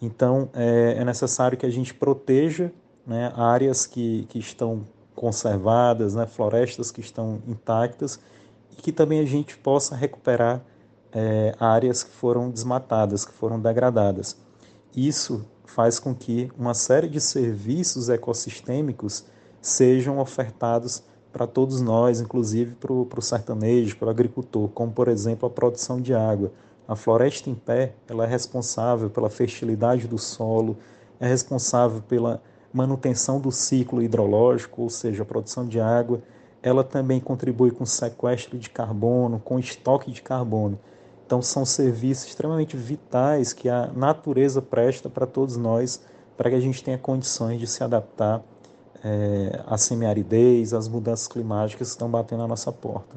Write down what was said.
Então, é, é necessário que a gente proteja né, áreas que, que estão conservadas, né, florestas que estão intactas, e que também a gente possa recuperar é, áreas que foram desmatadas, que foram degradadas. Isso faz com que uma série de serviços ecossistêmicos sejam ofertados para todos nós, inclusive para o sertanejo, para o agricultor, como por exemplo a produção de água. A floresta em pé ela é responsável pela fertilidade do solo, é responsável pela manutenção do ciclo hidrológico, ou seja, a produção de água. Ela também contribui com sequestro de carbono, com estoque de carbono. Então, são serviços extremamente vitais que a natureza presta para todos nós, para que a gente tenha condições de se adaptar é, à semiaridez, às mudanças climáticas que estão batendo na nossa porta.